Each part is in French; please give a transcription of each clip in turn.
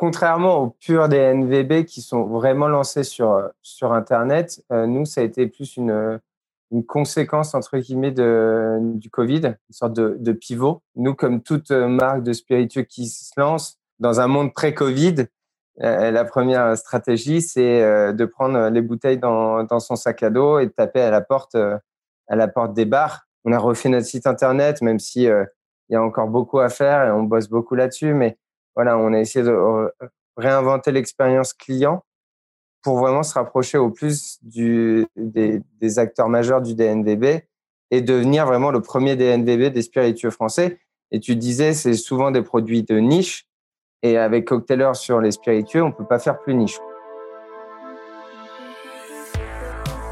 contrairement aux purs DNVB qui sont vraiment lancés sur, sur Internet, nous, ça a été plus une, une conséquence, entre guillemets, de, du Covid, une sorte de, pivot. Nous, comme toute marque de spiritueux qui se lance dans un monde pré-Covid, la première stratégie, c'est de prendre les bouteilles dans, dans, son sac à dos et de taper à la porte, à la porte des bars. On a refait notre site internet, même si il y a encore beaucoup à faire et on bosse beaucoup là-dessus. Mais voilà, on a essayé de réinventer l'expérience client pour vraiment se rapprocher au plus des, acteurs majeurs du DNVB et devenir vraiment le premier DNVB des spiritueux français. Et tu disais, c'est souvent des produits de niche. Et avec Cocktailer sur les spiritueux, on peut pas faire plus niche.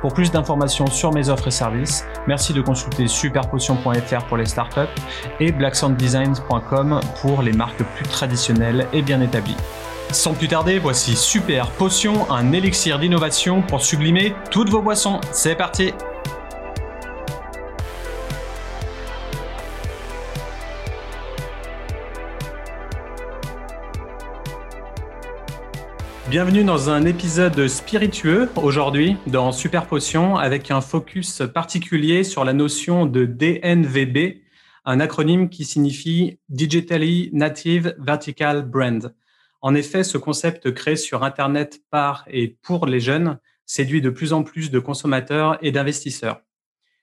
Pour plus d'informations sur mes offres et services, merci de consulter superpotion.fr pour les startups et blacksounddesigns.com pour les marques plus traditionnelles et bien établies. Sans plus tarder, voici Super Potion, un élixir d'innovation pour sublimer toutes vos boissons. C'est parti Bienvenue dans un épisode spiritueux aujourd'hui dans Super Potion avec un focus particulier sur la notion de DNVB, un acronyme qui signifie Digitally Native Vertical Brand. En effet, ce concept créé sur Internet par et pour les jeunes séduit de plus en plus de consommateurs et d'investisseurs.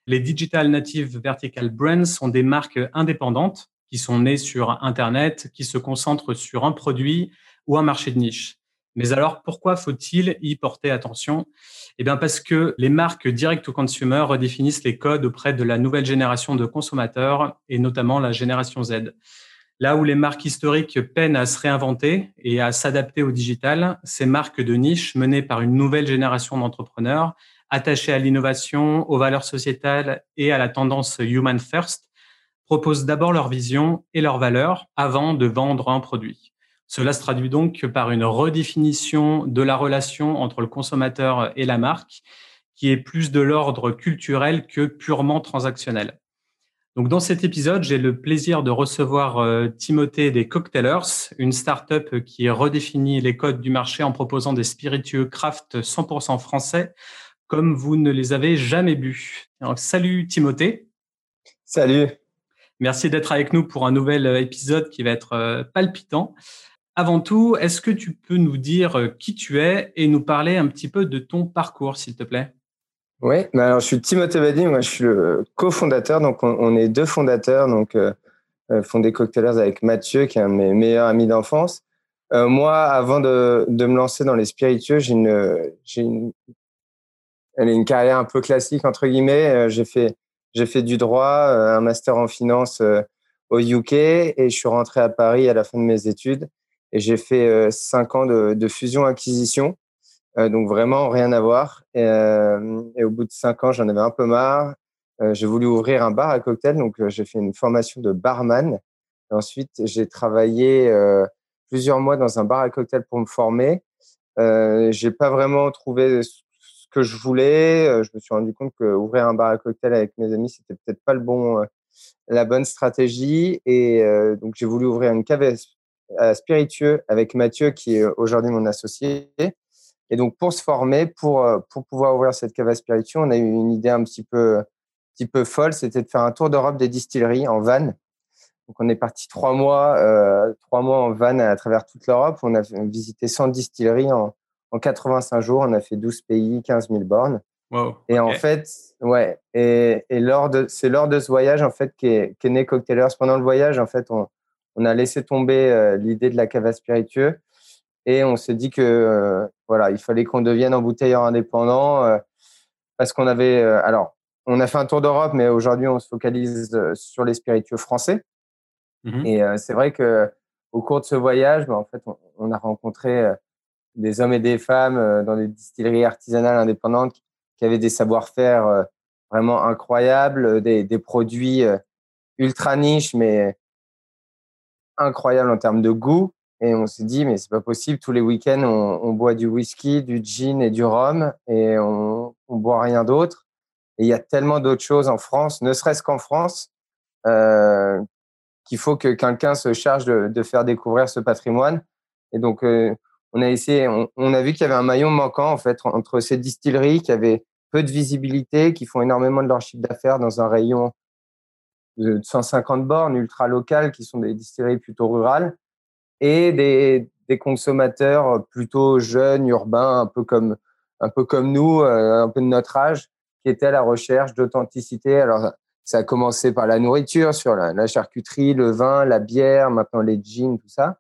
Les Digital Native Vertical Brands sont des marques indépendantes qui sont nées sur Internet, qui se concentrent sur un produit ou un marché de niche. Mais alors, pourquoi faut-il y porter attention? Eh bien, parce que les marques direct to consumer redéfinissent les codes auprès de la nouvelle génération de consommateurs et notamment la génération Z. Là où les marques historiques peinent à se réinventer et à s'adapter au digital, ces marques de niche menées par une nouvelle génération d'entrepreneurs attachés à l'innovation, aux valeurs sociétales et à la tendance human first proposent d'abord leur vision et leurs valeurs avant de vendre un produit. Cela se traduit donc par une redéfinition de la relation entre le consommateur et la marque, qui est plus de l'ordre culturel que purement transactionnel. Donc, dans cet épisode, j'ai le plaisir de recevoir euh, Timothée des Cocktailers, une start-up qui redéfinit les codes du marché en proposant des spiritueux craft 100% français, comme vous ne les avez jamais bu. salut Timothée. Salut. Merci d'être avec nous pour un nouvel épisode qui va être euh, palpitant. Avant tout, est-ce que tu peux nous dire euh, qui tu es et nous parler un petit peu de ton parcours, s'il te plaît? Oui, bah alors je suis Timothée Badi, je suis le cofondateur, donc on, est deux fondateurs, donc euh, euh, fondé Cocktailers avec Mathieu, qui est un de mes meilleurs amis d'enfance. moi, avant de, me lancer dans les spiritueux, j'ai une, j'ai une, une carrière un peu classique entre guillemets. j'ai fait, j'ai fait du droit, un master en finance au UK, et je suis rentré à Paris à la fin de mes études. Et j'ai fait euh, cinq ans de, fusion-acquisition. Euh, donc vraiment rien à voir. Et, euh, et au bout de cinq ans, j'en avais un peu marre. j'ai voulu ouvrir un bar à cocktail, donc j'ai fait une formation de barman. Ensuite, j'ai travaillé plusieurs mois dans un bar à cocktail pour me former. Euh, j'ai pas vraiment trouvé ce que je voulais. Je me suis rendu compte que ouvrir un bar à cocktail avec mes amis, c'était peut-être pas le bon, la bonne stratégie. Et donc j'ai voulu ouvrir une cave spiritueux avec Mathieu, qui est aujourd'hui mon associé. Et donc, pour se former, pour, euh, pour pouvoir ouvrir cette cave à spiritueux, on a eu une idée un petit peu, petit peu folle, c'était de faire un tour d'Europe des distilleries en van. Donc, on est parti trois mois, euh, trois mois en van à travers toute l'Europe. On a visité 100 distilleries en, en 85 jours. On a fait 12 pays, 15 000 bornes. et en fait, ouais, et, et lors de, c'est lors de ce voyage en fait qu'est, qu'est né Cocktailers. Pendant le voyage, en fait, on, on a laissé tomber euh, l'idée de la cave à spiritueux et on s'est dit que euh, voilà, il fallait qu'on devienne embouteilleur indépendant euh, parce qu'on avait alors on a fait un tour d'Europe, mais aujourd'hui on se focalise sur les spiritueux français. Mmh et c'est vrai que au cours de ce voyage, bah, en fait, on, a rencontré des hommes et des femmes dans des distilleries artisanales indépendantes qui avaient des savoir-faire vraiment incroyables, des, des produits ultra niches, mais incroyables en termes de goût. Et on s'est dit, mais c'est pas possible, tous les week-ends, on, on, boit du whisky, du gin et du rhum, et on, on boit rien d'autre. Et il y a tellement d'autres choses en France, ne serait-ce qu'en France, euh, qu'il faut que quelqu'un se charge de, de, faire découvrir ce patrimoine. Et donc, euh, on a essayé, on, on a vu qu'il y avait un maillon manquant, en fait, entre ces distilleries qui avaient peu de visibilité, qui font énormément de leur chiffre d'affaires dans un rayon de 150 bornes ultra locales, qui sont des distilleries plutôt rurales, et des, consommateurs plutôt jeunes, urbains, un peu comme, un peu comme nous, euh, un peu de notre âge, qui étaient à la recherche d'authenticité. Alors, ça a commencé par la nourriture, sur la, charcuterie, le vin, la bière, maintenant les jeans, tout ça.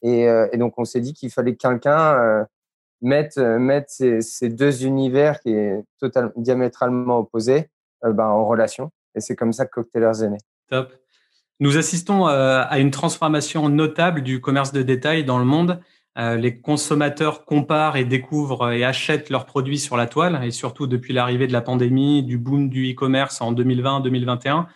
Et, euh, donc, on s'est dit qu'il fallait que quelqu'un euh, mette, mette ces, ces, deux univers qui est totalement diamétralement opposés ben, en relation. Et c'est comme ça que Cocktailers est né. Top. Nous assistons euh, à une transformation notable du commerce de détail dans le monde. Euh, les consommateurs comparent et découvrent et achètent leurs produits sur la toile, et surtout depuis l'arrivée de la pandémie, du boom du e-commerce en 2020-2021.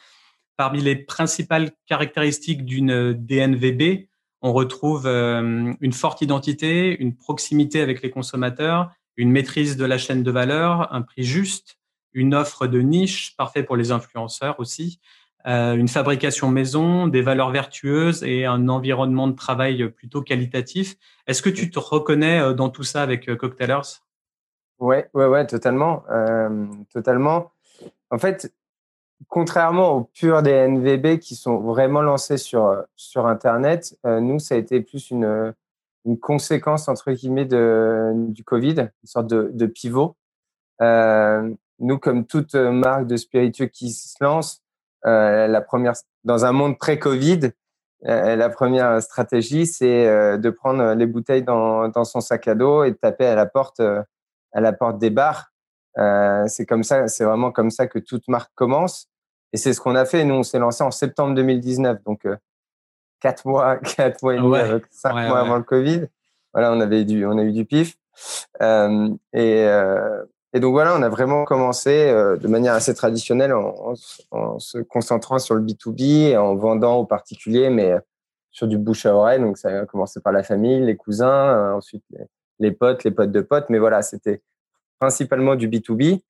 Parmi les principales caractéristiques d'une DNVB, on retrouve euh, une forte identité, une proximité avec les consommateurs, une maîtrise de la chaîne de valeur, un prix juste, une offre de niche, parfait pour les influenceurs aussi, euh, une fabrication maison, des valeurs vertueuses et un environnement de travail plutôt qualitatif. Est-ce que tu te reconnais euh, dans tout ça avec euh, Cocktailers? Ouais, ouais, ouais, totalement, totalement. En fait, contrairement aux purs des NVB qui sont vraiment lancés sur sur Internet, nous ça a été plus une une conséquence entre guillemets de du Covid, une sorte de, pivot. Nous, comme toute marque de spiritueux qui se lance, euh, la première, dans un monde pré-Covid, euh, la première stratégie, c'est euh, de prendre les bouteilles dans, dans, son sac à dos et de taper à la porte, à la porte des bars. c'est comme ça, c'est vraiment comme ça que toute marque commence. Et c'est ce qu'on a fait. Nous, on s'est lancé en septembre 2019, donc quatre mois, quatre mois et demi, cinq mois avant le Covid. Voilà, on avait du, on a eu du pif. Euh, et, euh, et donc voilà, on a vraiment commencé euh, de manière assez traditionnelle en, en, en, se concentrant sur le B2B et en vendant aux particuliers, mais sur du bouche à oreille. Donc ça a commencé par la famille, les cousins, euh, ensuite les, les, potes, les potes de potes. Mais voilà, c'était principalement du B2B.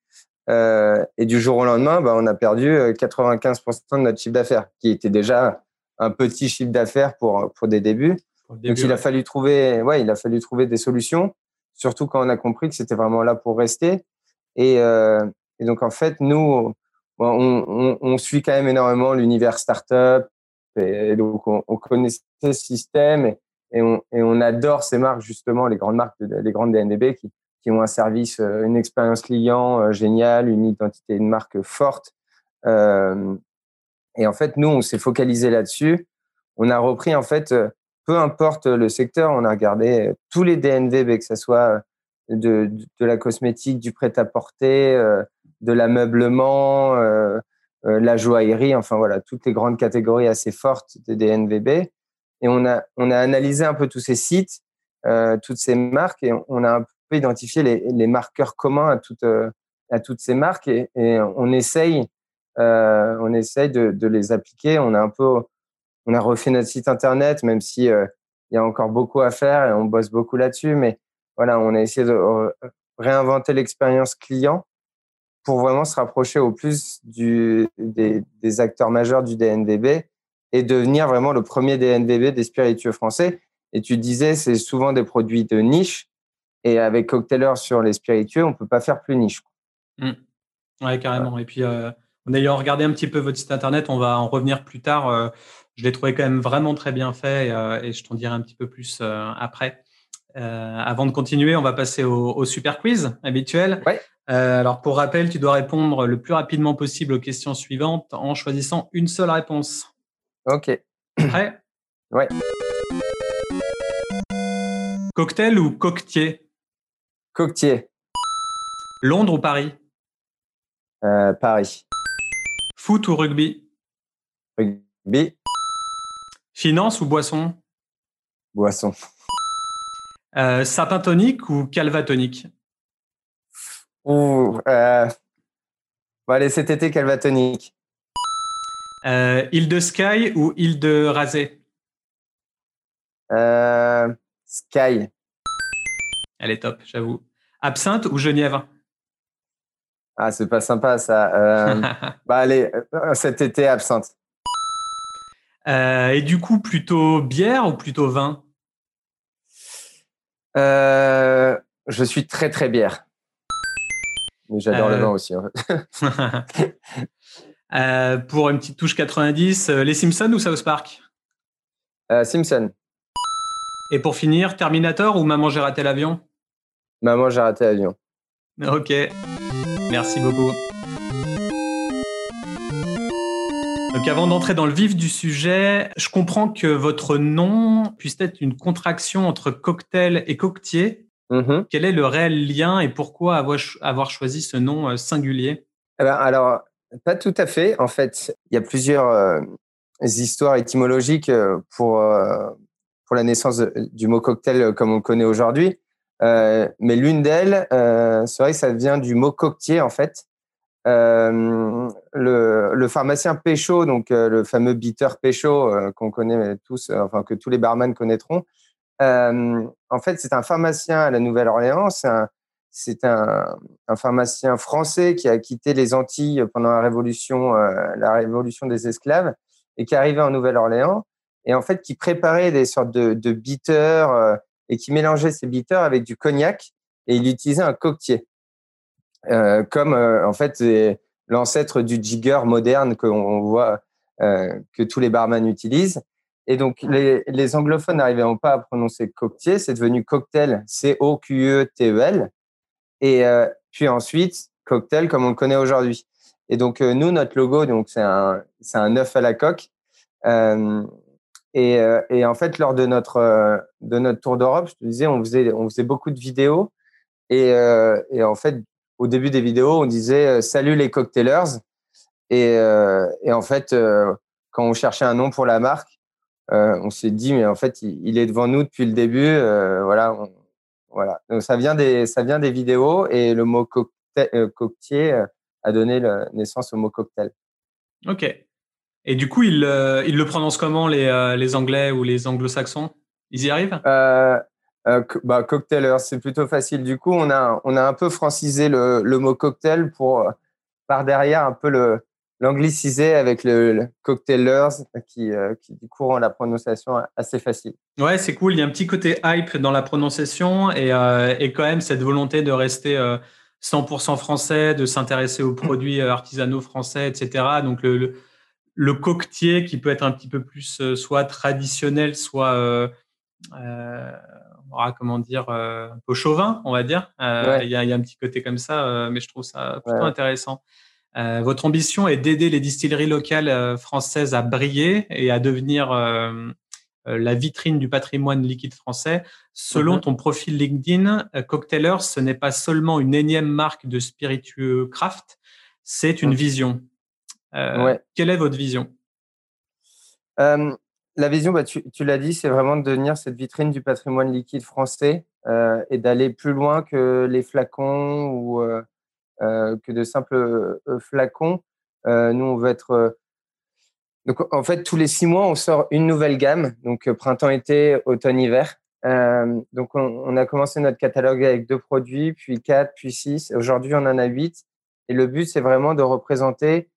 Euh, et du jour au lendemain, bah, on a perdu 95% de notre chiffre d'affaires, qui était déjà un petit chiffre d'affaires pour, pour des débuts. Pour début, Donc il ouais. a fallu trouver, ouais, il a fallu trouver des solutions surtout quand on a compris que c'était vraiment là pour rester. Et, euh, et, donc, en fait, nous, on, suit quand même énormément l'univers startup. Et, donc, on, on connaissait ce système et, on, adore ces marques, justement, les grandes marques, les grandes DNDB qui, ont un service, euh, une expérience client euh, géniale, une identité de marque forte. Et en fait, nous, on s'est focalisé là-dessus. On a repris, en fait, peu importe le secteur, on a regardé tous les DNVB, que ce soit de, la cosmétique, du prêt-à-porter, euh, de l'ameublement, euh, euh, la joaillerie, enfin voilà, toutes les grandes catégories assez fortes des DNVB. Et on a, on a analysé un peu tous ces sites, toutes ces marques, et on a un peu identifié les, marqueurs communs à toutes, à toutes ces marques, et, et on essaye, on essaye de, de, les appliquer. On a un peu, on a refait notre site internet, même si il y a encore beaucoup à faire et on bosse beaucoup là-dessus, mais voilà, on a essayé de réinventer l'expérience client pour vraiment se rapprocher au plus du, des, des, acteurs majeurs du DNVB et devenir vraiment le premier DNVB des spiritueux français. Et tu disais, c'est souvent des produits de niche. Et avec Cocktailers sur les spiritueux, on peut pas faire plus niche. Mmh. Ouais, carrément. Et puis, euh, en ayant regardé un petit peu votre site internet, on va en revenir plus tard. Euh, je l'ai trouvé quand même vraiment très bien fait et, euh, et je t'en dirai un petit peu plus euh, après. Euh, avant de continuer, on va passer au, au super quiz habituel. Ouais. Euh, alors, pour rappel, tu dois répondre le plus rapidement possible aux questions suivantes en choisissant une seule réponse. Ok. Prêt? Ouais. Cocktail ou coquetier? Coquetier. Londres ou Paris? Euh, Paris. Foot ou rugby? Rugby. Finance ou boisson? Boisson. Euh, sapin tonique ou calva tonique? Ouh, euh, Bon, allez, cet été, quelle va tonique île de Sky ou île de Rasé Sky. Elle est top, j'avoue. Absinthe ou Genièvre? Ah, c'est pas sympa ça. bah allez, cet été, absinthe. et du coup, plutôt bière ou plutôt vin? Je suis très très bière. Mais j'adore le vin aussi. Euh, pour une petite touche 90, euh, les Simpsons ou South Park? Euh, Simpson. Et pour finir, Terminator ou Maman j'ai raté l'avion? Maman j'ai raté l'avion. Ok, merci beaucoup. Donc avant d'entrer dans le vif du sujet, je comprends que votre nom puisse être une contraction entre cocktail et coquetier. Mm-hmm. Quel est le réel lien et pourquoi avoir, choisi ce nom singulier? Eh ben, Alors, pas tout à fait. En fait, il y a plusieurs euh, histoires étymologiques euh, pour, euh, pour la naissance du mot cocktail comme on le connaît aujourd'hui. mais l'une d'elles, c'est vrai que ça vient du mot coquetier, en fait. Le, le, pharmacien Péchaud, donc le fameux bitter Péchaud qu'on connaît tous, enfin que tous les barman connaîtront, en fait, c'est un pharmacien à la Nouvelle-Orléans. C'est un, pharmacien français qui a quitté les Antilles pendant la révolution, euh, la révolution des esclaves et qui est arrivé en Nouvelle-Orléans et en fait qui préparait des sortes de, de bitters euh, et qui mélangeait ces bitters avec du cognac et il utilisait un coquetier euh, comme en fait l'ancêtre du jigger moderne qu'on voit que tous les barman utilisent. Et donc, les, les anglophones n'arrivaient pas à prononcer coquetier, c'est devenu cocktail, C-O-Q-E-T-E-L. Et euh, puis ensuite, cocktail comme on le connaît aujourd'hui. Et donc, euh, nous, notre logo, donc c'est un, c'est un œuf à la coque. Euh, et, et, en fait, lors de notre, de notre tour d'Europe, je te disais, on faisait, on faisait beaucoup de vidéos. Et, et en fait, au début des vidéos, on disait Salut les cocktailers. Et, et en fait, quand on cherchait un nom pour la marque, on s'est dit, mais en fait, il, il, est devant nous depuis le début. voilà, on, voilà. Donc ça vient des ça vient des vidéos et le mot cocktail, euh, euh, a donné naissance au mot cocktail. Ok. Et du coup, ils, euh, ils le prononcent comment les, les Anglais ou les Anglo-Saxons? Ils y arrivent? Euh, bah, Cocktailer, c'est plutôt facile. Du coup, on a on a un peu francisé le, le mot cocktail pour par derrière un peu le l'anglicisé avec le, cocktailers qui, euh, qui du coup rend la prononciation assez facile. Ouais, c'est cool. Il y a un petit côté hype dans la prononciation et, euh, et quand même cette volonté de rester 100% euh, français, de s'intéresser aux produits artisanaux français, etc. Donc le, le, coquetier qui peut être un petit peu plus soit traditionnel, soit comment dire, un peu chauvin, on va dire. Il y, a, y, a, un petit côté comme ça, mais je trouve ça plutôt intéressant. Euh, votre ambition est d'aider les distilleries locales euh, françaises à briller et à devenir euh, la vitrine du patrimoine liquide français. Selon mhm. ton profil LinkedIn, Cocktailers, ce n'est pas seulement une énième marque de spiritueux craft, c'est une vision. Quelle est votre vision? La vision, bah, tu, l'as dit, c'est vraiment de devenir cette vitrine du patrimoine liquide français et d'aller plus loin que les flacons ou euh, que de simples euh, flacons. Euh, nous, on veut être donc, en fait, tous les six mois, on sort une nouvelle gamme, donc printemps-été, automne-hiver. donc, on, a commencé notre catalogue avec deux produits, puis quatre, puis six. Aujourd'hui, on en a huit. Et le but, c'est vraiment de représenter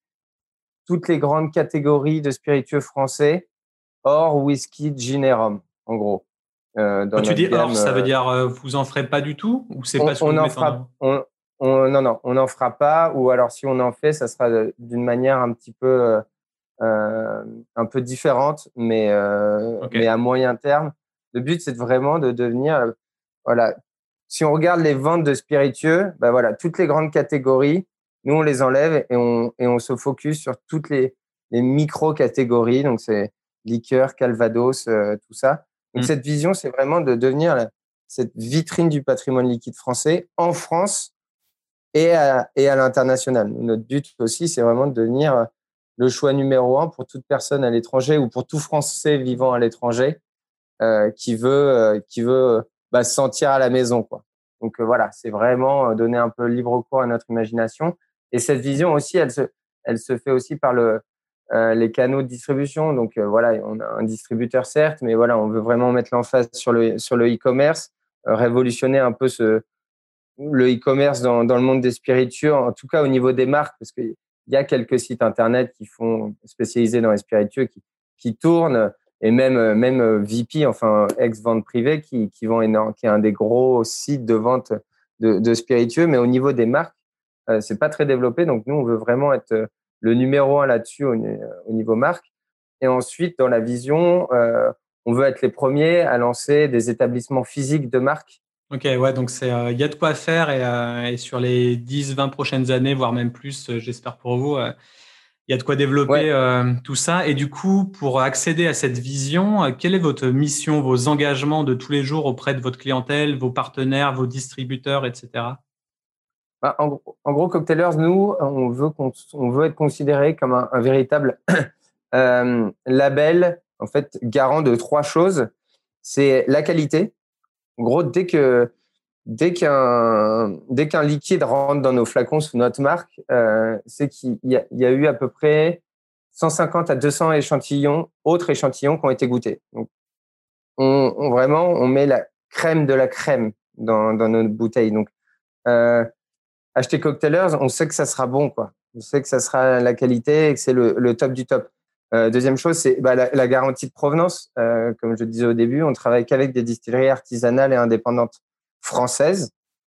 toutes les grandes catégories de spiritueux français, hors whisky, gin et rhum, en gros. Quand tu dis hors, ça veut dire vous en ferez pas du tout ou c'est pas ce on en fera, non, non, on n'en fera pas. Ou alors, si on en fait, ça sera d'une manière un petit peu, euh, euh, un peu différente, mais, euh, mais à moyen terme. Le but, c'est vraiment de devenir, voilà. Si on regarde les ventes de spiritueux, ben voilà, toutes les grandes catégories, nous on les enlève et on, et on se focus sur toutes les, les micro catégories. Donc c'est liqueur, calvados, tout ça. Donc mmh. cette vision, c'est vraiment de devenir cette vitrine du patrimoine liquide français en France et à, et à l'international. Notre but aussi, c'est vraiment de devenir le choix numéro un pour toute personne à l'étranger ou pour tout Français vivant à l'étranger euh, qui veut, euh, qui veut bah, se sentir à la maison. Quoi. Donc euh, voilà, c'est vraiment donner un peu libre cours à notre imagination. Et cette vision aussi, elle se, elle se fait aussi par le, les canaux de distribution. Donc voilà, on a un distributeur certes, mais voilà, on veut vraiment mettre l'emphase sur le sur le e-commerce, révolutionner un peu ce le e-commerce dans, dans le monde des spiritueux, en tout cas au niveau des marques, parce qu'il y a quelques sites internet qui font spécialisés dans les spiritueux qui, qui tournent et même même VP, enfin ex vente privée, qui qui vend énorme, qui est un des gros sites de vente de, de spiritueux, mais au niveau des marques, euh, c'est pas très développé. Donc nous, on veut vraiment être le numéro un là-dessus au, au, niveau marque. Et ensuite, dans la vision, euh, on veut être les premiers à lancer des établissements physiques de marque Ok, ouais, donc il euh, y a de quoi faire et, euh, et sur les 10-20 prochaines années, voire même plus, j'espère pour vous, il y a de quoi développer tout ça. Et du coup, pour accéder à cette vision, quelle est votre mission, vos engagements de tous les jours auprès de votre clientèle, vos partenaires, vos distributeurs, etc. Bah, en, gros, Cocktailers, nous, on veut, être considéré comme un, véritable label, en fait, garant de trois choses. C'est la qualité, en gros, dès que dès qu'un dès qu'un liquide rentre dans nos flacons sous notre marque, euh, c'est qu'il y, a eu à peu près 150 à 200 échantillons, autres échantillons qui ont été goûtés. Donc, on, on vraiment, on met la crème de la crème dans, dans nos bouteilles. Donc, euh, acheter Cocktailers, on sait que ça sera bon, quoi. On sait que ça sera la qualité et que c'est le, le top du top. Euh, deuxième chose, c'est bah, la, la, garantie de provenance. Euh, comme je disais au début, on travaille qu'avec des distilleries artisanales et indépendantes françaises.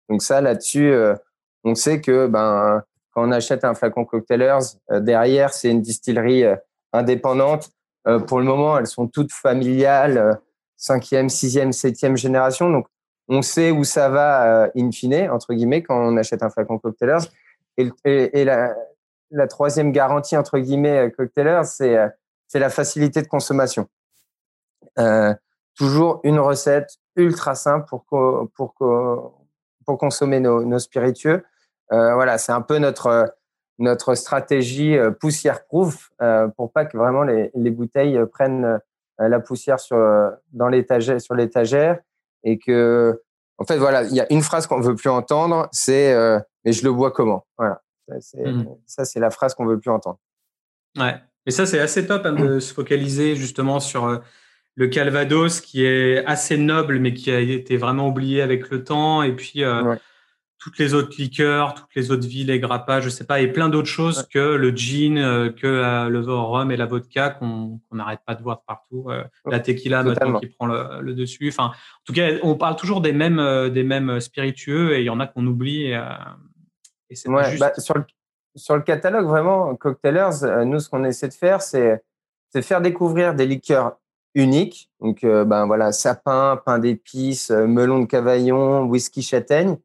Donc ça, là-dessus, euh, on sait que ben, quand on achète un flacon Cocktailers, euh, derrière, c'est une distillerie euh, indépendante. pour le moment, elles sont toutes familiales, cinquième, sixième, septième génération. Donc, on sait où ça va in fine, entre guillemets, quand on achète un flacon Cocktailers. Et, et, et la, la troisième garantie, entre guillemets, euh, Cocktailer, c'est euh, c'est la facilité de consommation. Euh, toujours une recette ultra simple pour, pour, pour consommer nos, nos spiritueux. Euh, voilà, c'est un peu notre, notre stratégie poussière-proof euh, pour pas que vraiment les, les bouteilles prennent la poussière sur, dans l'étagère, sur l'étagère et que, en fait, voilà, il y a une phrase qu'on veut plus entendre, c'est mais je le bois comment? Voilà. Mmh. Ça, c'est la phrase qu'on veut plus entendre. Ouais. Mais ça, c'est assez top hein, de se focaliser justement sur euh, le Calvados, qui est assez noble, mais qui a été vraiment oublié avec le temps. Et puis, euh, toutes les autres liqueurs, toutes les autres villes, les grappas, je sais pas, et plein d'autres choses que le gin, euh, que le rhum et la vodka qu'on n'arrête pas de voir partout. la tequila maintenant qui prend le, dessus. Enfin, en tout cas, on parle toujours des mêmes, des mêmes spiritueux et il y en a qu'on oublie. Et ouais, bah, sur, le, sur le catalogue, vraiment, Cocktailers, euh, nous, ce qu'on essaie de faire, c'est faire découvrir des liqueurs uniques. Donc, euh, ben voilà, sapin, pain d'épices, euh, melon de cavaillon, whisky châtaigne.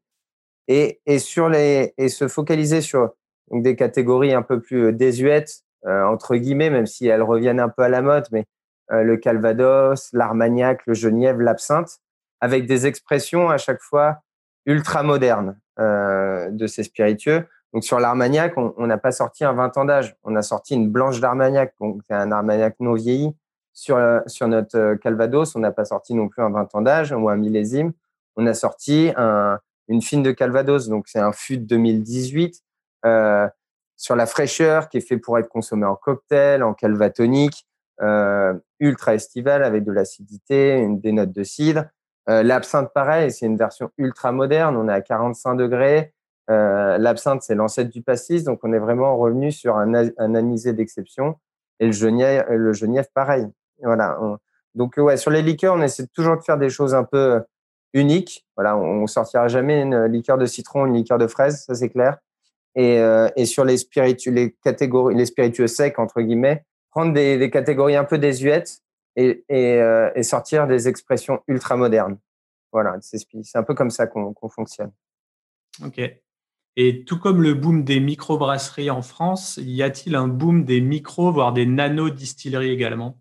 Et, et, sur les, et se focaliser sur donc, des catégories un peu plus désuètes, entre guillemets, même si elles reviennent un peu à la mode, mais le calvados, l'armagnac, le genièvre, l'absinthe, avec des expressions à chaque fois ultra modernes. Euh, de ces spiritueux. Donc sur l'Armagnac, on n'a pas sorti un 20 ans d'âge, on a sorti une blanche d'Armagnac, donc un Armagnac non vieilli. Sur, euh, sur notre euh, Calvados, on n'a pas sorti non plus un 20 ans d'âge ou un millésime. On a sorti un, une fine de Calvados, donc c'est un fût de 2018 euh, sur la fraîcheur qui est fait pour être consommé en cocktail, en calvatonique, euh, ultra estival avec de l'acidité, des notes de cidre. Euh, l'absinthe, pareil, c'est une version ultra moderne. On est à 45 degrés. L'absinthe, c'est l'ancêtre du pastis. Donc, on est vraiment revenu sur un, un anisé d'exception. Et le genièvre, le genièvre pareil. Voilà. donc, ouais, sur les liqueurs, on essaie toujours de faire des choses un peu uniques. Voilà, on, sortira jamais une liqueur de citron, une liqueur de fraise, ça c'est clair. Et, euh, et sur les spiritueux, les catégories, les spiritueux secs entre guillemets, prendre des, des catégories un peu désuètes et, et, euh, et, sortir des expressions ultra modernes. Voilà, c'est un peu comme ça qu'on fonctionne. Ok. Et tout comme le boom des microbrasseries en France, y a-t-il un boom des micros, voire des nano-distilleries également?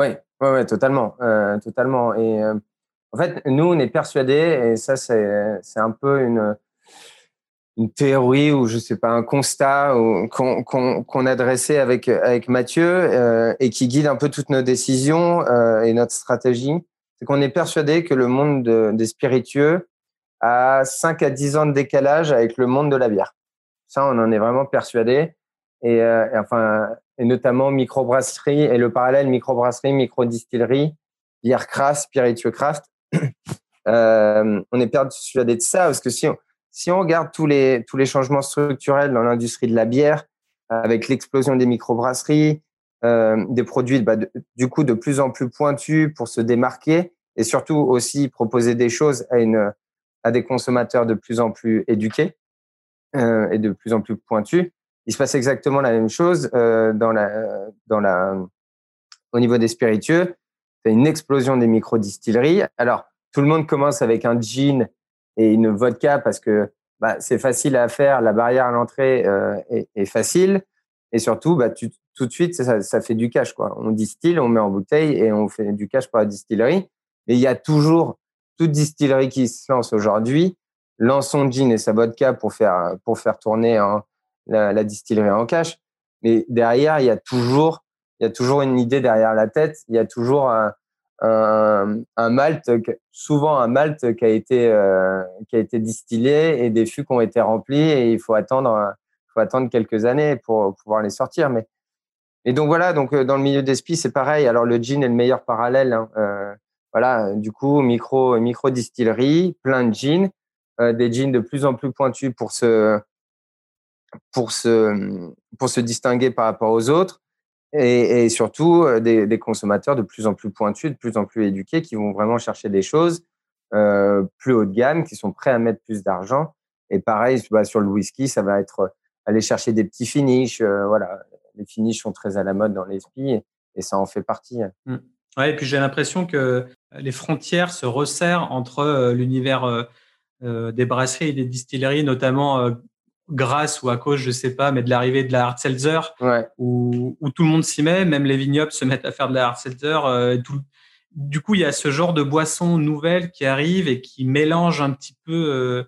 Oui, ouais, ouais, totalement. Euh, totalement. Et en fait, nous, on est persuadés, et ça, c'est un peu une, une théorie ou je sais pas un constat qu'on qu'on a dressé avec avec Mathieu euh, et qui guide un peu toutes nos décisions euh, et notre stratégie, c'est qu'on est persuadé que le monde des spiritueux a 5 à 10 ans de décalage avec le monde de la bière. Ça, on en est vraiment persuadé. Et, enfin, et notamment microbrasserie et le parallèle microbrasserie, microdistillerie, bière craft, spiritueux craft. on est persuadé de ça parce que si on, regarde tous les, changements structurels dans l'industrie de la bière, avec l'explosion des microbrasseries, euh, des produits bah, du coup de plus en plus pointus pour se démarquer et surtout aussi proposer des choses à, des consommateurs de plus en plus éduqués euh, et de plus en plus pointus. Il se passe exactement la même chose euh, au niveau des spiritueux. C'est une explosion des microdistilleries. Alors, tout le monde commence avec un gin et une vodka parce que bah, c'est facile à faire, la barrière à l'entrée euh, est, facile et surtout bah, tout de suite ça, fait du cash quoi. On distille, on met en bouteille et on fait du cash pour la distillerie. Mais il y a toujours toute distillerie qui se lance aujourd'hui lance son gin et sa vodka pour faire pour faire tourner la, la, distillerie en cash. Mais derrière il y a toujours il y a toujours une idée derrière la tête. Il y a toujours un, malt, souvent un malt qui a été euh, qui a été distillé et des fûts qui ont été remplis et il faut attendre faut attendre quelques années pour pouvoir les sortir. Mais et donc voilà, donc euh, dans le milieu des spies c'est pareil. Alors le gin est le meilleur parallèle. Hein. Euh, voilà, du coup micro micro distillerie, plein de gin, des jeans de plus en plus pointus pour se pour se pour se distinguer par rapport aux autres et, surtout euh, des, consommateurs de plus en plus pointus, de plus en plus éduqués, qui vont vraiment chercher des choses euh, plus haut de gamme, qui sont prêts à mettre plus d'argent. Et pareil, bah, sur le whisky, ça va être euh, aller chercher des petits finishes. Voilà, les finishes sont très à la mode dans les et, ça en fait partie. Mmh. Ouais, et puis j'ai l'impression que les frontières se resserrent entre l'univers des brasseries et des distilleries, notamment grâce ou à cause, je sais pas, mais de l'arrivée de la hard seltzer, où, où, tout le monde s'y met, même les vignobles se mettent à faire de la hard seltzer. Euh, tout, du coup, il y a ce genre de boisson nouvelle qui arrive et qui mélange un petit peu, euh,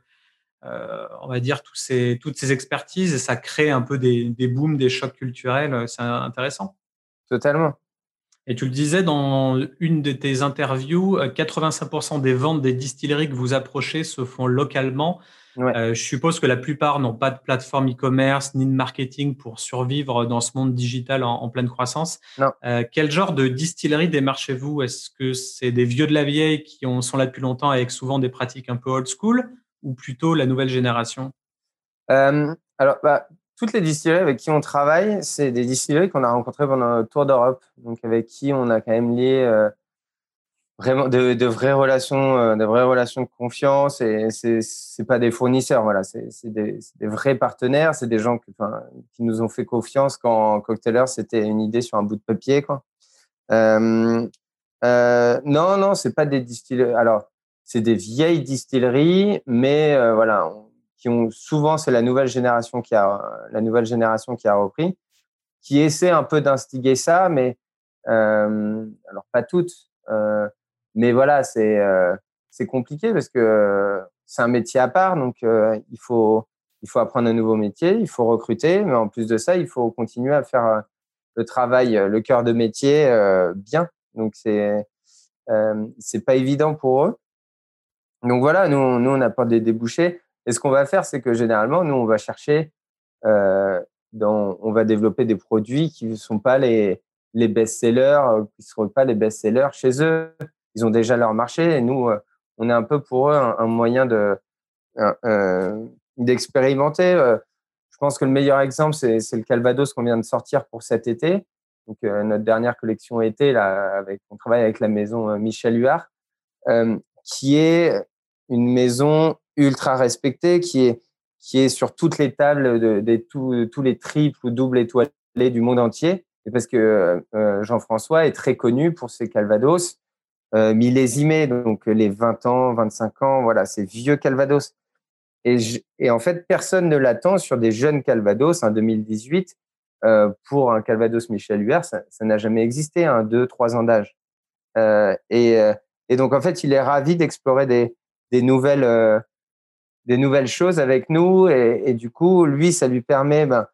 euh, on va dire, tous ces, toutes ces expertises et ça crée un peu des, des booms, des chocs culturels. C'est intéressant. Totalement. Et tu le disais dans une de tes interviews, 85% des ventes des distilleries que vous approchez se font localement. Euh, je suppose que la plupart n'ont pas de plateforme e-commerce ni de marketing pour survivre dans ce monde digital en, pleine croissance. Euh, quel genre de distillerie démarchez-vous? Est-ce que c'est des vieux de la vieille qui ont, sont là depuis longtemps avec souvent des pratiques un peu old school ou plutôt la nouvelle génération? Euh, Alors, bah, toutes les distilleries avec qui on travaille, c'est des distilleries qu'on a rencontrées pendant le tour d'Europe, donc avec qui on a quand même lié vraiment de, de, vraies relations, euh, de vraies relations de confiance. Et c'est c'est pas des fournisseurs, voilà, c'est des, des vrais partenaires, c'est des gens qui, enfin, qui nous ont fait confiance quand Cocktailer c'était une idée sur un bout de papier, quoi. Euh, euh, non, non, c'est pas des distilleries. Alors, c'est des vieilles distilleries, mais euh, voilà, qui ont souvent c'est la nouvelle génération qui a la nouvelle génération qui a repris, qui essaie un peu d'instiguer ça, mais euh, alors pas toutes. Euh, mais voilà, c'est euh, c'est compliqué parce que euh, c'est un métier à part, donc euh, il faut il faut apprendre un nouveau métier, il faut recruter, mais en plus de ça, il faut continuer à faire le travail, le cœur de métier bien. Donc c'est c'est pas évident pour eux. Donc voilà, nous nous on apporte des débouchés. Et ce qu'on va faire, c'est que généralement, nous on va chercher, dans, on va développer des produits qui ne sont pas les les best-sellers, qui ne seront pas les best-sellers chez eux ils ont déjà leur marché et nous, euh, on est un peu pour eux un, moyen de d'expérimenter. Euh, je pense que le meilleur exemple, c'est le Calvados qu'on vient de sortir pour cet été. Donc, euh, notre dernière collection été, là, avec, on travaille avec la maison Michel Huard, qui est une maison ultra respectée, qui est, qui est sur toutes les tables de, tous les triples ou doubles étoilés du monde entier. Parce que Jean-François est très connu pour ses Calvados euh, millésimés, donc les 20 ans, 25 ans, voilà, c'est vieux Calvados. Et, et, en fait, personne ne l'attend sur des jeunes Calvados, en 2018, euh, pour un Calvados Michel Huer, ça n'a jamais existé, un 2, 3 ans d'âge. Euh, et, euh, et, donc, en fait, il est ravi d'explorer des, des, nouvelles, euh, des nouvelles choses avec nous. Et, du coup, lui, ça lui permet ben,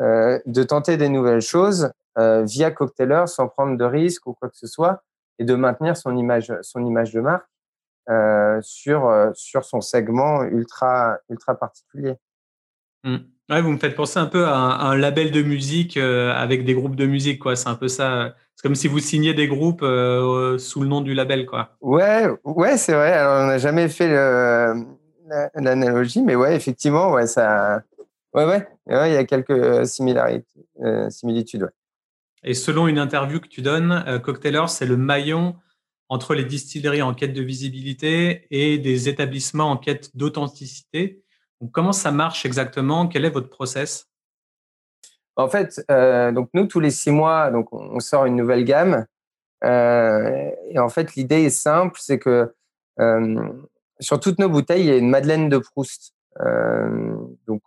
euh, de tenter des nouvelles choses via Cocktailer sans prendre de risques ou quoi que ce soit et de maintenir son image, son image de marque euh, sur, euh, sur son segment ultra, ultra particulier. Mmh. Ouais, vous me faites penser un peu à un, label de musique euh, avec des groupes de musique, quoi. C'est un peu ça. C'est comme si vous signiez des groupes euh, sous le nom du label, quoi. Ouais, ouais, c'est vrai. Alors, on n'a jamais fait l'analogie, mais ouais, effectivement, ouais, ça. Ouais, ouais, il y a quelques similarités, similitudes. Ouais. Et selon une interview que tu donnes, Cocktailer, c'est le maillon entre les distilleries en quête de visibilité et des établissements en quête d'authenticité. comment ça marche exactement? Quel est votre process? En fait, euh, donc nous, tous les six mois, donc on sort une nouvelle gamme. Euh, et en fait, l'idée est simple, c'est que euh, sur toutes nos bouteilles, il y a une Madeleine de Proust, donc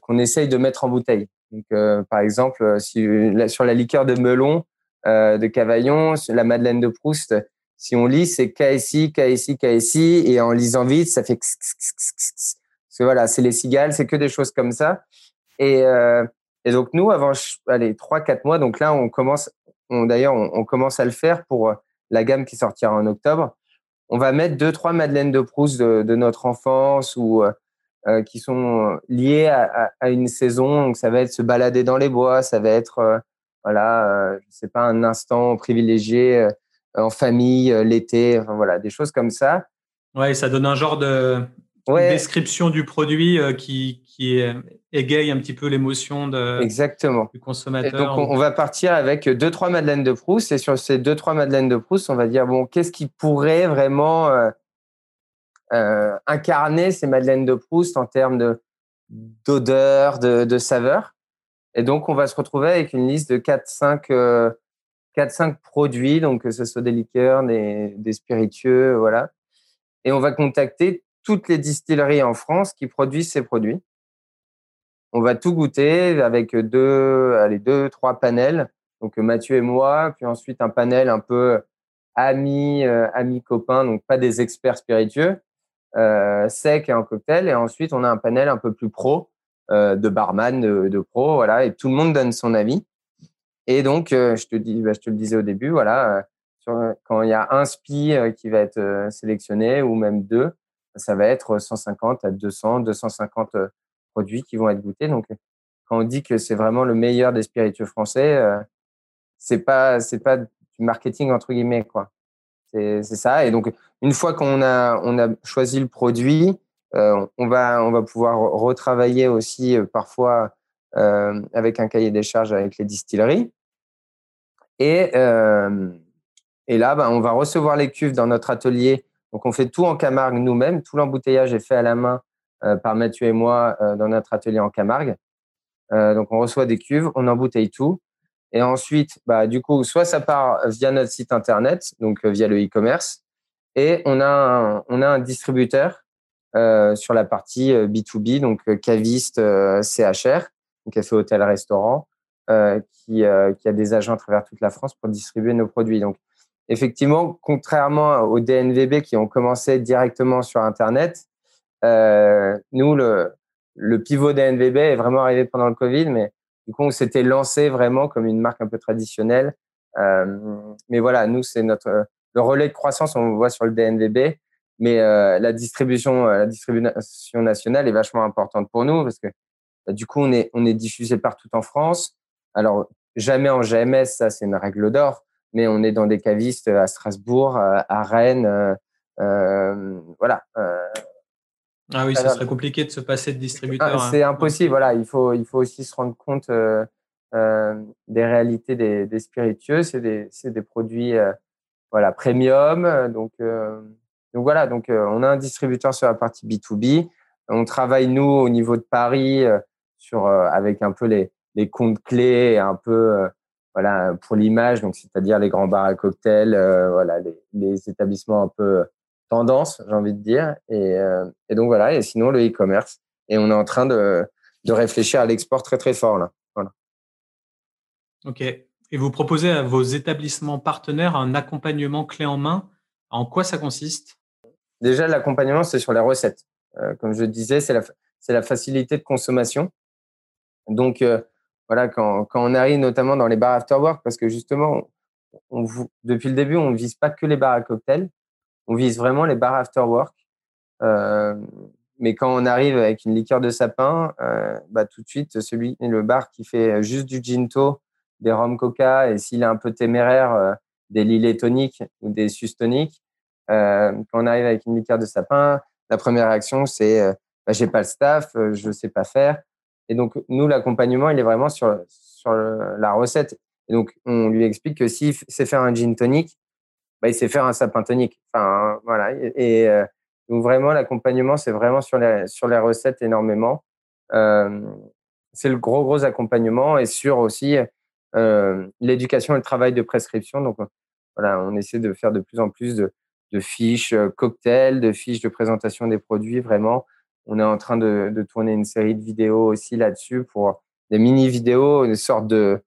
qu'on essaye de mettre en bouteille. Donc, par exemple, si, sur la liqueur de melon, euh, de Cavaillon, la Madeleine de Proust. Si on lit, c'est KSI, KSI, KSI, et en lisant vite, ça fait que voilà, c'est les cigales, c'est que des choses comme ça. Et, euh, donc nous, avant, allez, trois, quatre mois, donc là, on commence, d'ailleurs, on, commence à le faire pour la gamme qui sortira en octobre. On va mettre deux, trois Madeleines de Proust de, notre enfance ou euh, qui sont liées à, à, une saison. Donc ça va être se balader dans les bois, ça va être voilà, euh, je sais pas, un instant privilégié euh, en famille, euh, l'été, enfin, voilà, des choses comme ça. Ouais, ça donne un genre de description du produit qui, qui égaye un petit peu l'émotion de, Exactement. du consommateur. donc, on, va partir avec deux, trois Madeleines de Proust. Et sur ces deux, trois Madeleines de Proust, on va dire, bon, qu'est-ce qui pourrait vraiment incarner ces Madeleines de Proust en termes de, d'odeur, de, saveur et donc, on va se retrouver avec une liste de 4-5 euh, produits, donc que ce soit des liqueurs, des, spiritueux, voilà. Et on va contacter toutes les distilleries en France qui produisent ces produits. On va tout goûter avec deux, allez, deux, trois panels. Donc Mathieu et moi, puis ensuite un panel un peu amis, euh, amis copains, donc pas des experts spiritueux, euh, sec et en cocktail. Et ensuite on a un panel un peu plus pro euh, de barman, de, pro, voilà, et tout le monde donne son avis. Et donc, euh, je te dis, bah, je te le disais au début, voilà, euh, quand il y a un spi qui va être sélectionné ou même deux, ça va être 150 à 200, 250 produits qui vont être goûtés. Donc, quand on dit que c'est vraiment le meilleur des spiritueux français, c'est pas c'est pas du marketing entre guillemets quoi. C'est ça. Et donc, une fois qu'on a choisi le produit, euh, on, va, pouvoir retravailler aussi euh, parfois euh, avec un cahier des charges avec les distilleries. Et, et là, ben, on va recevoir les cuves dans notre atelier. Donc, on fait tout en Camargue nous-mêmes. Tout l'embouteillage est fait à la main par Mathieu et moi dans notre atelier en Camargue. donc, on reçoit des cuves, on embouteille tout. Et ensuite, bah, du coup, soit ça part via notre site internet, donc via le e-commerce, et on a on a un distributeur euh, sur la partie B2B, euh, donc euh, caviste CHR, donc café, hôtel, restaurant, qui, qui a des agents à travers toute la France pour distribuer nos produits. Donc, effectivement, contrairement aux DNVB qui ont commencé directement sur Internet, nous, le, le pivot DNVB est vraiment arrivé pendant le Covid, mais du coup, on s'était lancé vraiment comme une marque un peu traditionnelle. mais voilà, nous, c'est notre le relais de croissance, on le voit sur le DNVB. Mais euh, la distribution, euh, la distribution nationale est vachement importante pour nous parce que bah, du coup, on est, on est diffusé partout en France. Alors, jamais en GMS, ça c'est une règle d'or, mais on est dans des cavistes à Strasbourg, à Rennes, euh, voilà. Ah oui, ça serait compliqué de se passer de distributeur. Ah, c'est impossible, voilà. Il faut, il faut aussi se rendre compte des réalités des, des spiritueux. C'est des, des produits voilà, premium, donc donc voilà, donc euh, on a un distributeur sur la partie B2B. On travaille nous au niveau de Paris euh, sur euh, avec un peu les, les comptes clés, un peu voilà pour l'image, donc c'est-à-dire les grands bars à cocktails, voilà les, les, établissements un peu tendance, j'ai envie de dire. Et, et donc voilà, et sinon le e-commerce. Et on est en train de, de réfléchir à l'export très très fort là. Voilà. Ok. Et vous proposez à vos établissements partenaires un accompagnement clé en main. En quoi ça consiste? Déjà, l'accompagnement, c'est sur les recettes. Euh, comme je disais, c'est la, facilité de consommation. Donc, euh, voilà, quand, quand on arrive notamment dans les bars after work, parce que justement, on, depuis le début, on ne vise pas que les bars à cocktails, on vise vraiment les bars after work. Euh, mais quand on arrive avec une liqueur de sapin, bah, tout de suite, celui, le bar qui fait juste du ginto, des rhum coca, et s'il est un peu téméraire, des lillet toniques ou des sus toniques, quand on arrive avec une liqueur de sapin, la première réaction, c'est bah, j'ai pas le staff, je sais pas faire. Et donc, nous, l'accompagnement, il est vraiment sur, sur la recette. Et donc, on lui explique que s'il sait faire un gin tonic, bah, il sait faire un sapin tonique. Enfin, voilà. Et, euh, donc, vraiment, l'accompagnement, c'est vraiment sur les, recettes énormément. Euh, c'est le gros, gros accompagnement et sur aussi euh, l'éducation et le travail de prescription. Donc, voilà, on essaie de faire de plus en plus de, fiches cocktails, de fiches de présentation des produits, vraiment on est en train de, de tourner une série de vidéos aussi là-dessus pour des mini-vidéos, une sorte de,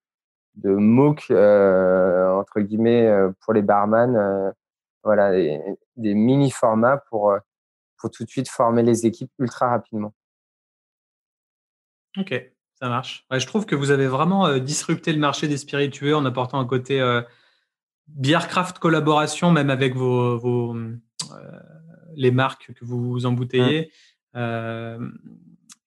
de MOOC, euh, entre guillemets, euh, pour les barman. Euh, voilà, des, mini-formats pour, pour tout de suite former les équipes ultra rapidement. Ok, ça marche. je trouve que vous avez vraiment disrupté le marché des spiritueux en apportant un côté craft collaboration, même avec vos, vos les marques que vous embouteillez. Mmh.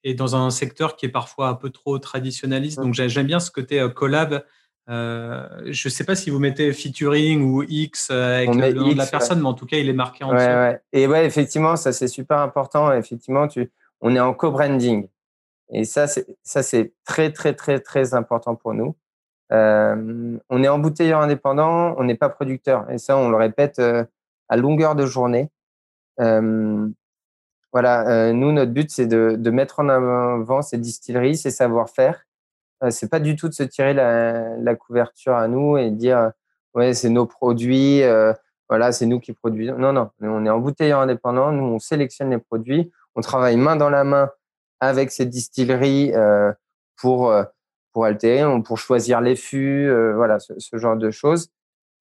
Euh, et dans un secteur qui est parfois un peu trop traditionnaliste. Donc j'aime bien ce côté euh, collab. Euh, je ne sais pas si vous mettez featuring ou X avec le nom de la personne, mais en tout cas, il est marqué en dessous. Et ouais, effectivement, ça c'est super important. Effectivement, tu, on est en co-branding. Et ça, c'est très, très, très, très important pour nous. on est embouteilleur indépendant, on n'est pas producteur. Et ça, on le répète à longueur de journée. Voilà, euh, nous, notre but, c'est de, de, mettre en avant ces distilleries, ces savoir-faire. Euh, c'est pas du tout de se tirer la, la, couverture à nous et dire, ouais, c'est nos produits, euh, voilà, c'est nous qui produisons. Non, non, on est embouteilleur indépendant, nous, on sélectionne les produits, on travaille main dans la main avec ces distilleries euh, pour, euh, pour altérer, pour choisir les fûts, euh, voilà, ce, ce, genre de choses.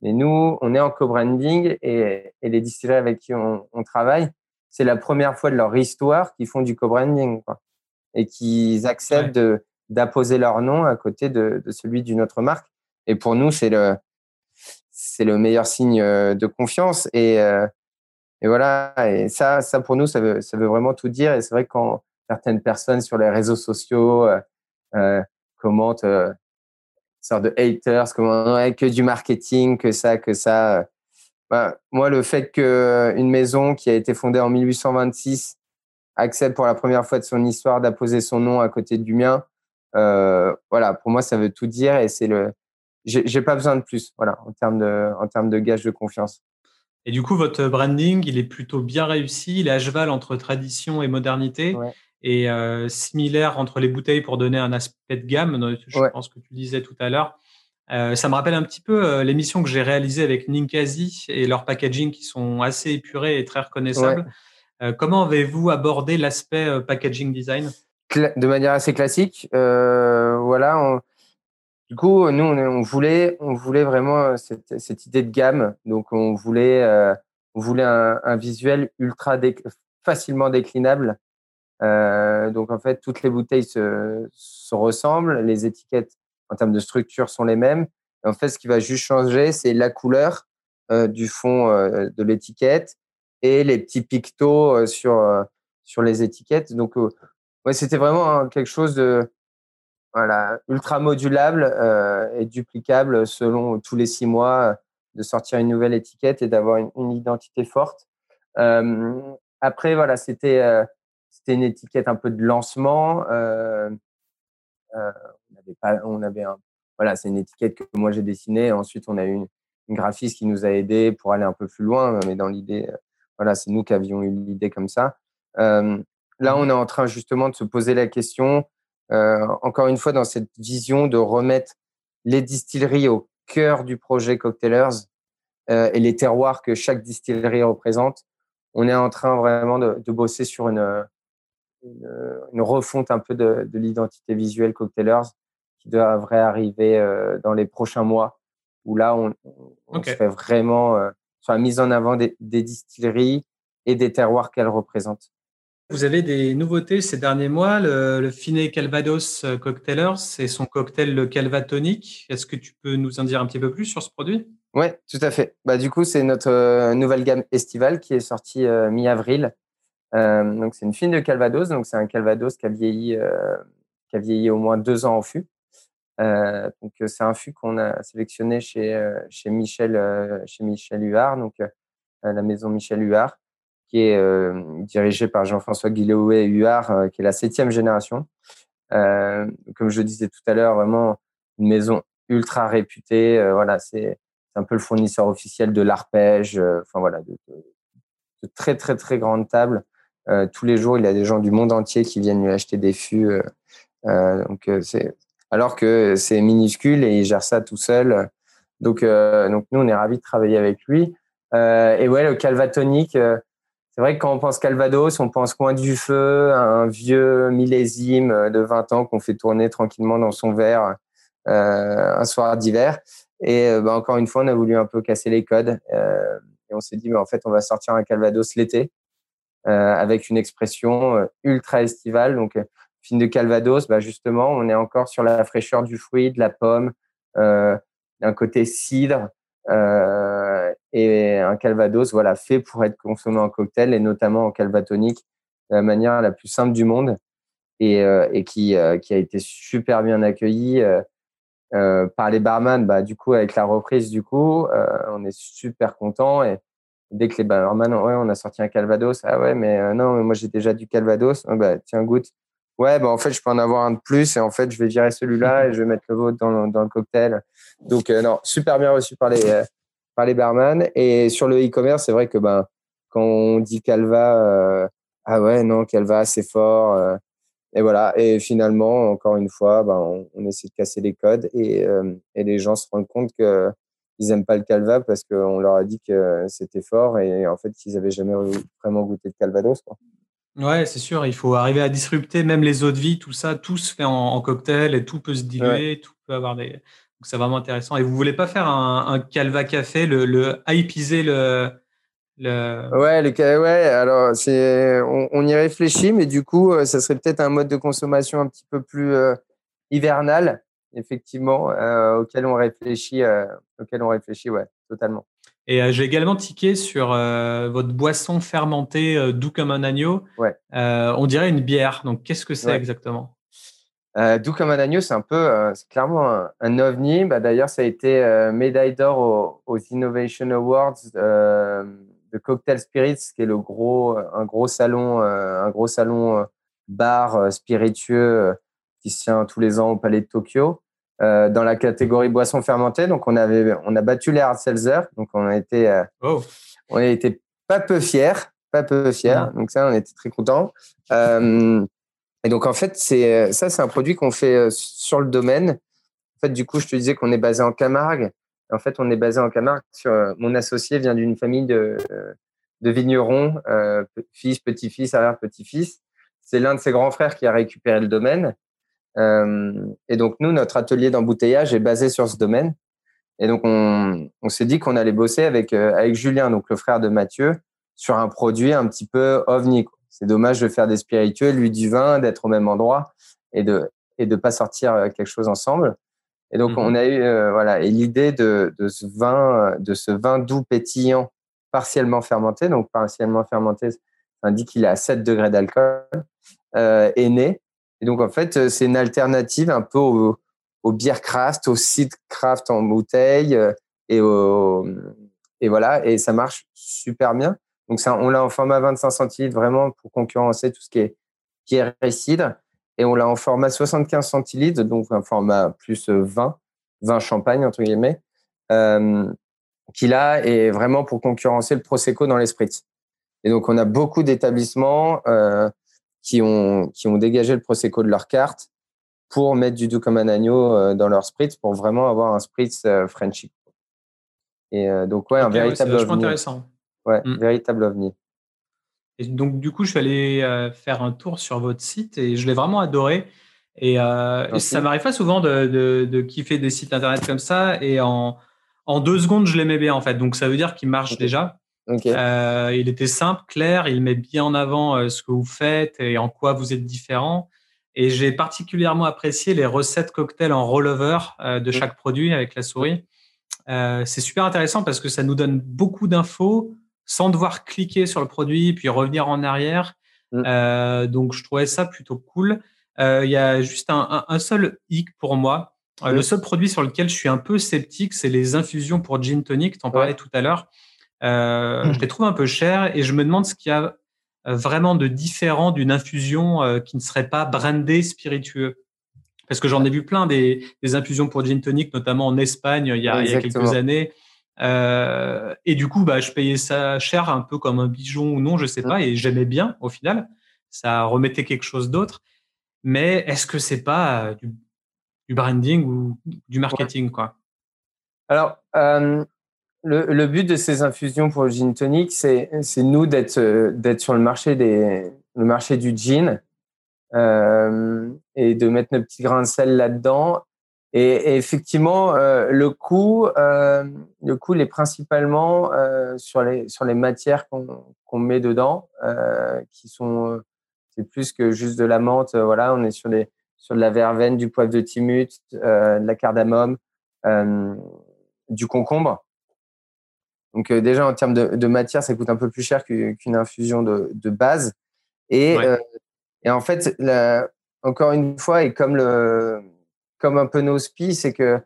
Mais nous, on est en co-branding et, et les distilleries avec qui on, on travaille, c'est la première fois de leur histoire qu'ils font du co-branding et qu'ils acceptent d'apposer leur nom à côté de, celui d'une autre marque. Et pour nous, c'est le c'est le meilleur signe euh, de confiance. Et euh, et voilà. Et ça ça pour nous ça veut ça veut vraiment tout dire. Et c'est vrai que quand certaines personnes sur les réseaux sociaux euh, commentent sorte de haters comment que du marketing que ça que ça bah, moi, le fait qu'une maison qui a été fondée en 1826 accepte pour la première fois de son histoire d'apposer son nom à côté du mien, euh, voilà, pour moi, ça veut tout dire et c'est le. J'ai pas besoin de plus, voilà, en termes de, en termes de gage de confiance. Et du coup, votre branding, il est plutôt bien réussi. Il est à cheval entre tradition et modernité. Et euh, similaire entre les bouteilles pour donner un aspect de gamme, je pense que tu disais tout à l'heure. Euh, ça me rappelle un petit peu euh, l'émission que j'ai réalisée avec Ninkasi et leur packaging qui sont assez épurés et très reconnaissables. Euh, comment avez-vous abordé l'aspect packaging design? De manière assez classique. voilà. Du coup, nous, on, voulait, on voulait vraiment cette, cette, idée de gamme. Donc, on voulait, on voulait un, un visuel ultra facilement déclinable. donc, en fait, toutes les bouteilles se, se ressemblent. Les étiquettes en termes de structure sont les mêmes. en fait, ce qui va juste changer, c'est la couleur euh, du fond euh, de l'étiquette et les petits pictos euh, sur, sur les étiquettes. Donc, c'était vraiment quelque chose de voilà, ultra modulable et duplicable selon tous les six mois de sortir une nouvelle étiquette et d'avoir une, identité forte. après, voilà, c'était c'était une étiquette un peu de lancement. On avait un, voilà, c'est une étiquette que moi j'ai dessinée. Ensuite, on a eu une, graphiste qui nous a aidé pour aller un peu plus loin, mais dans l'idée, euh, voilà, c'est nous qui avions eu l'idée comme ça. Euh, là, on est en train justement de se poser la question, euh, encore une fois, dans cette vision de remettre les distilleries au cœur du projet Cocktailers et les terroirs que chaque distillerie représente. On est en train vraiment de, bosser sur une, une, refonte un peu de l'identité visuelle Cocktailers qui devrait arriver euh, dans les prochains mois, où là, on, on se fait vraiment euh, sur la mise en avant des, des distilleries et des terroirs qu'elles représentent. Vous avez des nouveautés ces derniers mois? Le, le Finet Calvados euh, Cocktailers, c'est son cocktail le Calvatonic. Est-ce que tu peux nous en dire un petit peu plus sur ce produit? Oui, tout à fait. Bah, du coup, c'est notre nouvelle gamme estivale qui est sortie mi-avril donc c'est une fine de Calvados, donc c'est un Calvados qui a vieilli, qui a vieilli au moins deux ans au fût. Donc c'est un fût qu'on a sélectionné chez chez Michel chez Michel Huard, donc la maison Michel Huard, qui est dirigée par Jean-François Guillouet Huard, qui est la septième génération. comme je disais tout à l'heure, vraiment une maison ultra réputée. voilà, c'est un peu le fournisseur officiel de l'arpège. Enfin voilà, de, de, très très très grandes tables. tous les jours, il y a des gens du monde entier qui viennent lui acheter des fûts. donc c'est alors que c'est minuscule et il gère ça tout seul. Donc, donc nous, on est ravis de travailler avec lui. Euh, et ouais, le calvatonique, euh, c'est vrai que quand on pense Calvados, on pense coin du feu, un vieux millésime de 20 ans qu'on fait tourner tranquillement dans son verre euh, un soir d'hiver. Et bah, encore une fois, on a voulu un peu casser les codes. et on s'est dit, mais en fait, on va sortir un Calvados l'été avec une expression ultra estivale. Donc, fine de Calvados, bah, justement, on est encore sur la fraîcheur du fruit, de la pomme, un côté cidre. Euh, et un Calvados, voilà, fait pour être consommé en cocktail et notamment en calvatonique de la manière la plus simple du monde et, euh, euh, qui a été super bien accueilli par les barman. Bah, du coup, avec la reprise, du coup, on est super content et dès que les barman, ouais, on a sorti un Calvados, ah ouais, mais non, mais moi j'ai déjà du Calvados, oh, bah, tiens, goûte. Ouais, bah en fait, je peux en avoir un de plus et en fait, je vais virer celui-là et je vais mettre le vôtre dans le, dans le cocktail. Donc, euh, non, super bien reçu par les, euh, par les barman. Et sur le e-commerce, c'est vrai que ben, quand on dit Calva, euh, ah ouais, non, Calva, c'est fort. et voilà. Et finalement, encore une fois, ben, on, essaie de casser les codes et, et les gens se rendent compte que ils n'aiment pas le Calva parce qu'on leur a dit que c'était fort et en fait, qu'ils n'avaient jamais vraiment goûté de Calvados. Quoi. Ouais, c'est sûr. Il faut arriver à disrupter même les eaux de vie, tout ça. Tout se fait en, cocktail et tout peut se diluer, tout peut avoir des c'est vraiment intéressant. Et vous voulez pas faire un, Calva Café, le, le hypiser le, le... Ouais, le, ouais, alors c'est, on, y réfléchit, mais du coup, euh, ça serait peut-être un mode de consommation un petit peu plus euh, hivernal, effectivement, euh, auquel on réfléchit, auquel on réfléchit, ouais, totalement. Et j'ai également tiqué sur votre boisson fermentée doux comme un agneau. Ouais. on dirait une bière. Donc, qu'est-ce que c'est exactement? Euh, Doux comme un agneau, c'est un peu, euh, c'est clairement un, ovni. Bah, D'ailleurs, ça a été euh, médaille d'or aux, Innovation Awards euh, de Cocktail Spirits, qui est le gros, un gros salon, un gros salon bar spiritueux qui se tient tous les ans au Palais de Tokyo. Dans la catégorie boissons fermentées, donc on avait, on a battu les hard seltzer, donc on a été, oh. on a été pas peu fiers, pas peu fiers, mmh. donc ça on était très contents. Et donc, en fait, c'est euh, ça, c'est un produit qu'on fait euh, sur le domaine. En fait, du coup, je te disais qu'on est basé en Camargue. En fait, on est basé en Camargue. Sur, euh, mon associé vient d'une famille de, de vignerons, euh, fils, petit-fils, arrière-petit-fils. C'est l'un de ses grands frères qui a récupéré le domaine. Euh, et donc, nous, notre atelier d'embouteillage est basé sur ce domaine. Et donc, on, on s'est dit qu'on allait bosser avec, avec Julien, donc le frère de Mathieu, sur un produit un petit peu ovni. C'est dommage de faire des spiritueux, lui du vin, d'être au même endroit et de et de pas sortir euh, quelque chose ensemble. Et donc on mhm. a eu euh, voilà et l'idée de, de ce vin de ce vin doux pétillant partiellement fermenté, donc partiellement fermenté, ça indique qu'il est à 7 degrés d'alcool, euh, est né. Et donc en fait c'est une alternative un peu au, au beer craft, au seed craft en bouteille et au et voilà et ça marche super bien. Donc, ça, on l'a en format 25 centilitres vraiment pour concurrencer tout ce qui est, qui est récide. Et on l'a en format 75 centilitres, donc un format plus 20, 20 champagne, entre guillemets, euh, qui là est vraiment pour concurrencer le Prosecco dans les spritz. Et donc, on a beaucoup d'établissements euh, qui, ont, qui ont dégagé le Prosecco de leur carte pour mettre du doux comme un agneau dans leur spritz pour vraiment avoir un spritz euh, Frenchy. Et euh, donc, ouais, un véritable. C'est intéressant. Ouais, mmh. véritable ovni. Et donc, du coup, je suis allé euh, faire un tour sur votre site et je l'ai vraiment adoré. Et, euh, ça m'arrive pas souvent de, de, de, kiffer des sites internet comme ça. Et en, en deux secondes, je l'aimais bien, en fait. Donc, ça veut dire qu'il marche déjà. Euh, il était simple, clair. Il met bien en avant euh, ce que vous faites et en quoi vous êtes différent. Et j'ai particulièrement apprécié les recettes cocktails en rollover euh, de mmh. chaque produit avec la souris. c'est super intéressant parce que ça nous donne beaucoup d'infos sans devoir cliquer sur le produit puis revenir en arrière. Mm. donc, je trouvais ça plutôt cool. Il y a juste un, un, seul hic pour moi. Le mm. seul produit sur lequel je suis un peu sceptique, c'est les infusions pour gin tonic. Tu en parlais tout à l'heure. Je les trouve un peu chers et je me demande ce qu'il y a vraiment de différent d'une infusion qui ne serait pas brandée spiritueux. Parce que j'en ai vu plein des, des, infusions pour gin tonic, notamment en Espagne il y a, il y a quelques années. Euh, et du coup, bah, je payais ça cher, un peu comme un bijon ou non, je sais mm. pas, et j'aimais bien au final. Ça remettait quelque chose d'autre. Mais est-ce que c'est pas euh, du, du, branding ou du marketing, quoi? Alors, euh, le, but de ces infusions pour le gin tonic, c'est nous d'être d'être sur le marché du gin euh, et de mettre nos petits grains de sel là-dedans. Et, effectivement, euh, le coût, euh, le coût est principalement euh, sur les matières qu'on met dedans, qui sont c'est plus que juste de la menthe. voilà, on est sur sur de la verveine, du poivre de timut, de la cardamome, du concombre. Donc déjà en termes de, de, matière, ça coûte un peu plus cher qu'une infusion de, de base. Et et en fait, encore une fois, et comme, le, comme un peu nos spi, c'est que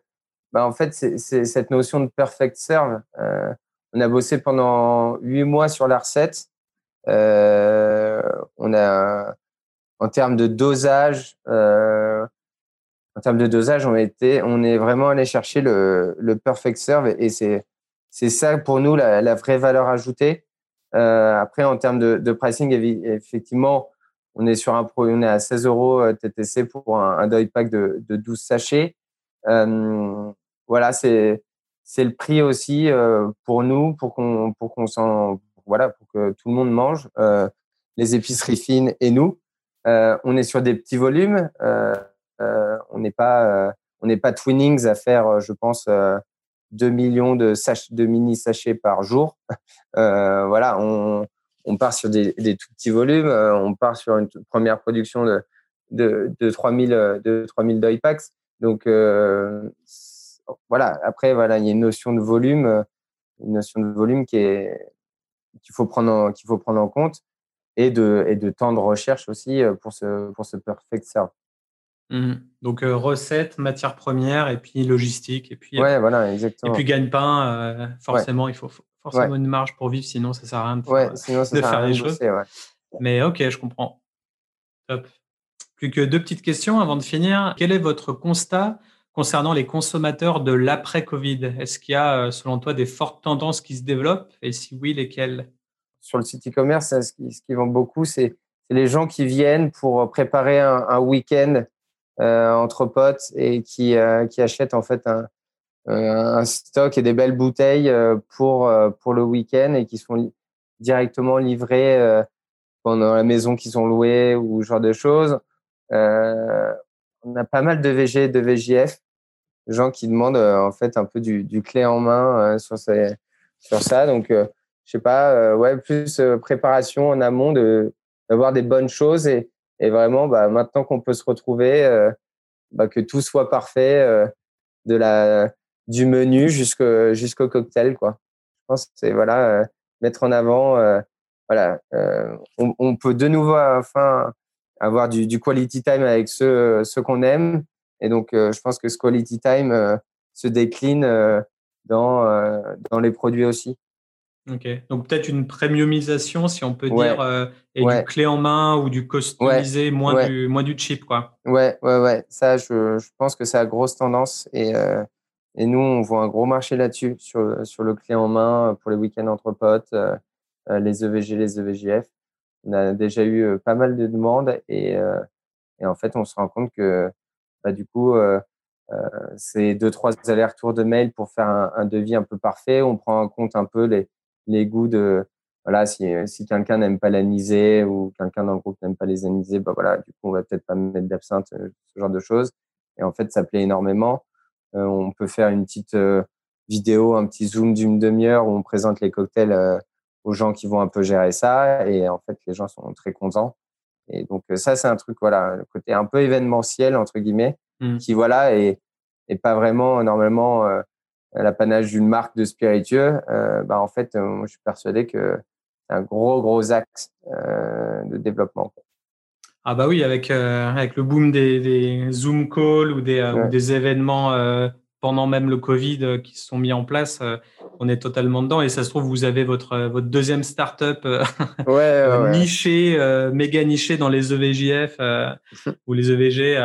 bah, en fait, c'est cette notion de perfect serve. Euh, on a bossé pendant huit mois sur la recette. Euh, on a, en termes de dosage, euh, en termes de dosage, on, été, on est vraiment allé chercher le, le perfect serve et c'est c'est ça pour nous la, la, vraie valeur ajoutée. Euh, après, en termes de, de pricing, effectivement, on est sur un on est à 16 euros euh, TTC pour un, un pack de, de 12 sachets. Euh, voilà, c'est c'est le prix aussi euh, pour nous, pour qu'on pour qu'on s'en voilà, pour que tout le monde mange, euh, les épiceries fines et nous. Euh, on est sur des petits volumes. On n'est pas on n'est pas Twinnings à faire, je pense, 2 millions de, mini sachets par jour. voilà, on part sur des, tout petits volumes, euh, on part sur une première production de, de, de 3000 de 3000 dye packs. Donc euh, voilà, après voilà, il y a une notion de volume, une notion de volume qui est qu'il faut prendre en compte et de temps de recherche aussi euh, pour ce pour perfect. Mmh. Donc recette, matière première et puis logistique et puis ouais, voilà, exactement. Et puis gagne-pain, forcément il faut, forcément une marge pour vivre, sinon ça sert à rien de faire, les choses. Mais ok, je comprends. Top. Plus que deux petites questions avant de finir. Quel est votre constat concernant les consommateurs de l'après-Covid? Est-ce qu'il y a, euh, selon toi, des fortes tendances qui se développent? Et si oui, lesquelles? Sur le site e-commerce, ce qui, ce qui vend beaucoup, c'est les gens qui viennent pour préparer un, week-end euh, entre potes et qui, euh, qui achètent en fait un, euh, un stock et des belles bouteilles euh, pour euh, pour le week-end et qui sont directement livrées pendant la maison qu'ils ont louée ou ce genre de choses. on a pas mal de VG, de VJF, gens qui demandent en fait un peu du, clé en main sur ça. Donc, je sais pas, ouais, plus préparation en amont de d'avoir des bonnes choses et, et vraiment, bah, maintenant qu'on peut se retrouver, bah, que tout soit parfait, de la du menu jusqu'au jusqu'au cocktail quoi. Je pense que c'est voilà euh, mettre en avant euh, voilà euh, on, on, peut de nouveau enfin avoir du, du quality time avec ceux ceux qu'on aime et donc je pense que ce quality time se décline dans dans les produits aussi. Ok, donc peut-être une premiumisation, si on peut dire, et du clé en main ou du customisé, moins, Du, moins du cheap, quoi. Ouais, ouais, ouais. Ça, je, je pense que c'est la grosse tendance. Et, euh, et nous, on voit un gros marché là-dessus, sur, sur le clé en main pour les week-ends entre potes, euh, euh, les EVG, les EVGF. On a déjà eu euh, pas mal de demandes et, et en fait, on se rend compte que bah, du coup, euh, c'est deux, trois allers-retours de mail pour faire un, un, devis un peu parfait. On prend en compte un peu les, les goûts de, voilà, si, si quelqu'un n'aime pas l'anisée ou quelqu'un dans le groupe n'aime pas les anisés, bah voilà, du coup, on va peut-être pas mettre d'absinthe, ce genre de choses. Et en fait, ça plaît énormément. Euh, on peut faire une petite euh, vidéo, un petit zoom d'une demi-heure où on présente les cocktails euh, aux gens qui vont un peu gérer ça. Et en fait, les gens sont très contents. Et donc ça, c'est un truc, voilà, le côté un peu événementiel entre guillemets, mmh. qui voilà est, est pas vraiment normalement euh, l'apanage d'une marque de spiritueux. Euh, bah en fait, moi, je suis persuadé que un gros, gros axe de développement. Ah bah oui, avec, avec le boom des, Zoom calls ou des, ou des événements pendant même le Covid qui se sont mis en place, on est totalement dedans. Et ça se trouve, vous avez votre, votre deuxième startup ouais, nichée, méga nichée dans les EVJF ou les EVG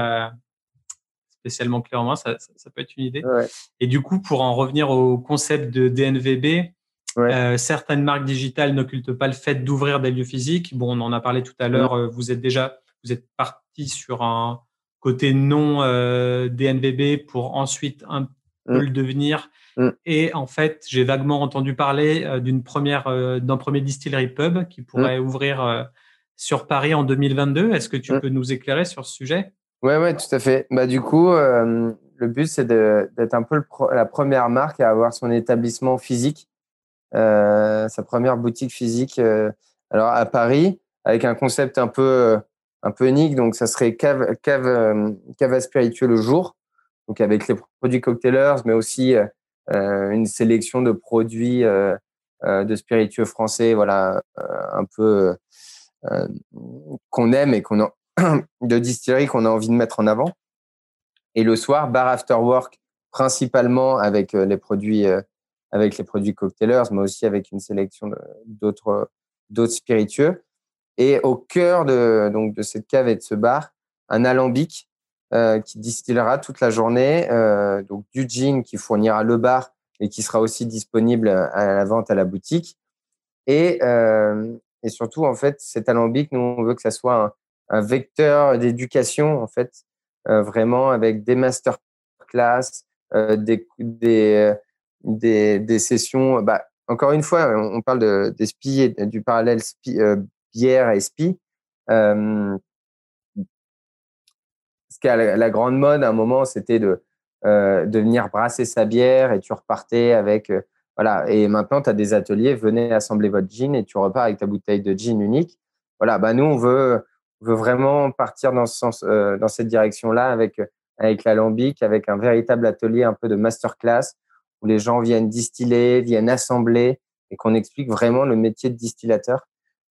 spécialement clairement, ça, ça, peut être une idée. Et du coup, pour en revenir au concept de DNVB, euh, certaines marques digitales n'occultent pas le fait d'ouvrir des lieux physiques. Bon, on en a parlé tout à l'heure. Euh, vous êtes déjà, vous êtes parti sur un côté non euh, DNVB pour ensuite un peu mm. le devenir. Mm. Et en fait, j'ai vaguement entendu parler d'une première, d'un premier distillery pub qui pourrait mm. ouvrir sur Paris en 2022. Est-ce que tu peux nous éclairer sur ce sujet? Ouais, ouais, tout à fait. Bah, du coup, euh, le but, c'est d'être un peu la première marque à avoir son établissement physique, euh, sa première boutique physique. Euh, alors, à Paris, avec un concept un peu, un peu unique. Donc, ça serait cave, cave, cave à spiritueux le jour. Donc, avec les produits cocktailers, mais aussi une sélection de produits de spiritueux français, voilà, un peu qu'on aime et qu'on de distillerie qu'on a envie de mettre en avant. Et le soir, bar after work, principalement avec euh, les produits, euh, avec les produits cocktailers, mais aussi avec une sélection d'autres, d'autres spiritueux. Et au cœur de, donc, de cette cave et de ce bar, un alambic euh, qui distillera toute la journée, donc du gin qui fournira le bar et qui sera aussi disponible à la vente à la boutique. Et, et surtout, en fait, cet alambic, nous, on veut que ça soit un, vecteur d'éducation en fait, euh, vraiment avec des masterclass, euh, des, des, des, des, sessions. Bah, encore une fois, on parle de, des SPI et du parallèle SPI, euh, bière et SPI. Euh, ce qui a la, grande mode à un moment, c'était de, euh, de venir brasser sa bière et tu repartais avec. voilà. Et maintenant, tu as des ateliers, venez assembler votre gin et tu repars avec ta bouteille de gin unique. Voilà, bah nous, on veut veut vraiment partir dans, ce sens, euh, dans cette direction-là avec, avec l'alambic, avec un véritable atelier un peu de masterclass où les gens viennent distiller, viennent assembler et qu'on explique vraiment le métier de distillateur.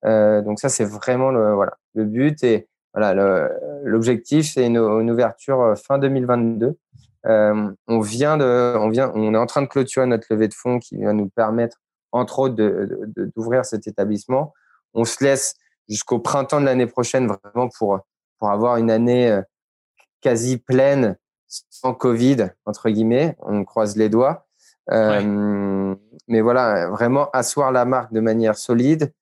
Euh, donc ça, c'est vraiment le, voilà, le but. Et voilà, l'objectif, c'est une, une, ouverture euh, fin 2022. Euh, on vient de, on vient, on est en train de clôturer notre levée de fonds qui va nous permettre, entre autres, d'ouvrir cet établissement. On se laisse jusqu'au printemps de l'année prochaine, vraiment pour, pour avoir une année euh, quasi pleine, sans Covid, entre guillemets. On croise les doigts. Euh, mais voilà, vraiment asseoir la marque de manière solide,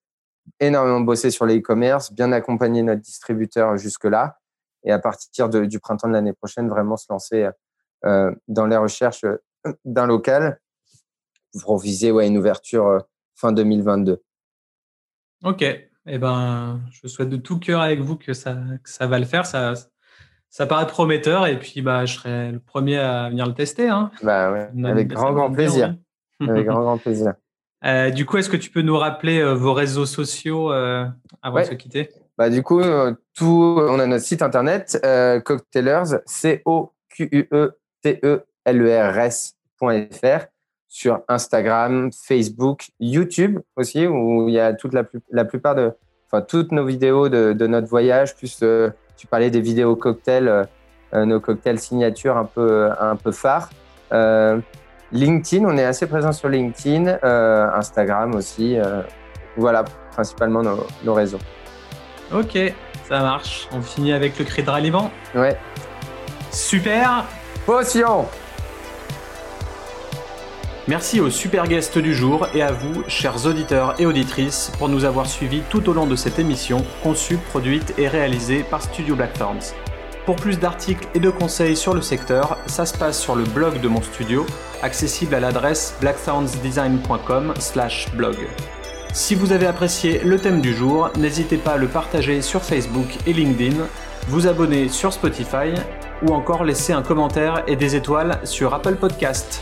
énormément bosser sur les e-commerce, bien accompagner notre distributeur jusque-là. Et à partir de, du printemps de l'année prochaine, vraiment se lancer euh, dans les recherches d'un local pour viser ouais, une ouverture fin 2022. Ok, eh ben, je souhaite de tout cœur avec vous que ça, que ça va le faire. Ça, ça paraît prometteur et puis bah, je serai le premier à venir le tester. Hein. Bah ouais, avec grand, grand plaisir. avec grand, grand plaisir. Euh, du coup, est-ce que tu peux nous rappeler euh, vos réseaux sociaux euh, avant de se quitter? Bah, Du coup, tout, on a notre site internet, Cocktailers, C-O-Q-U-E-T-E-L-E-R-S.fr sur Instagram, Facebook, YouTube aussi, où il y a toute la, la plupart de, enfin toutes nos vidéos de, de notre voyage, plus euh, tu parlais des vidéos cocktails, euh, euh, nos cocktails signature un peu, un peu phares. LinkedIn, on est assez présent sur LinkedIn, Instagram aussi. voilà, principalement nos, nos, réseaux. Ok, ça marche. On finit avec le cri de ralliement. Ouais. Super. Potion. Merci aux super guests du jour et à vous, chers auditeurs et auditrices, pour nous avoir suivis tout au long de cette émission, conçue, produite et réalisée par Studio Blackthorns. Pour plus d'articles et de conseils sur le secteur, ça se passe sur le blog de mon studio, accessible à l'adresse blackthornsdesign.com/blog. Si vous avez apprécié le thème du jour, n'hésitez pas à le partager sur Facebook et LinkedIn, vous abonner sur Spotify ou encore laisser un commentaire et des étoiles sur Apple Podcast.